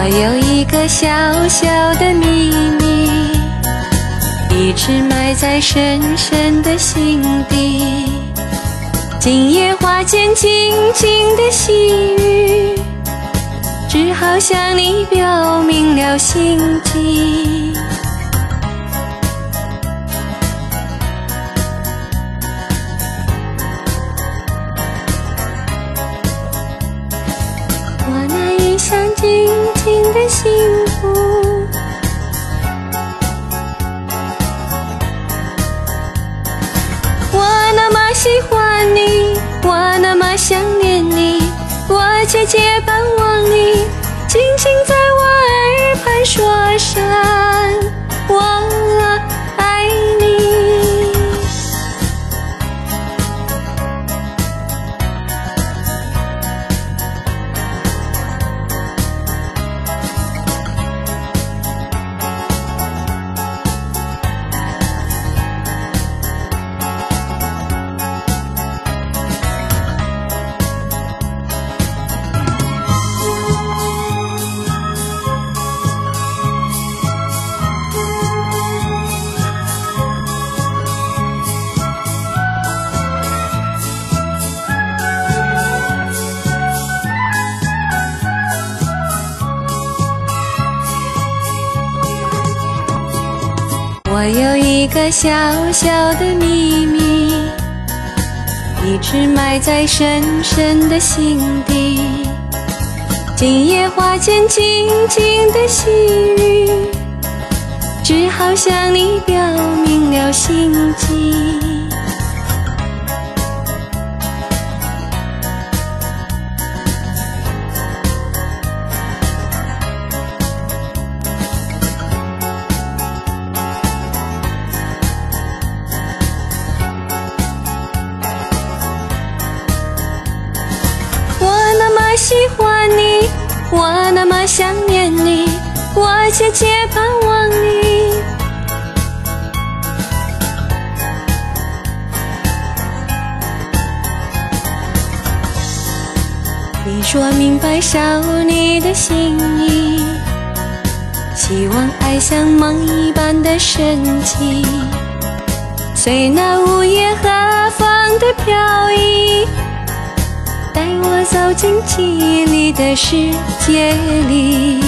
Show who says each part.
Speaker 1: 我有一个小小的秘密，一直埋在深深的心底。今夜花间静静的细雨，只好向你表明了心迹。喜欢你，我有一个小小的秘密，一直埋在深深的心底。今夜花间静静的细雨，只好向你表明了心迹。喜欢你，我那么想念你，我却结伴望你。你说明白少你的心意，希望爱像梦一般的神奇，随那午夜和风的飘逸。我走进记忆里的世界里。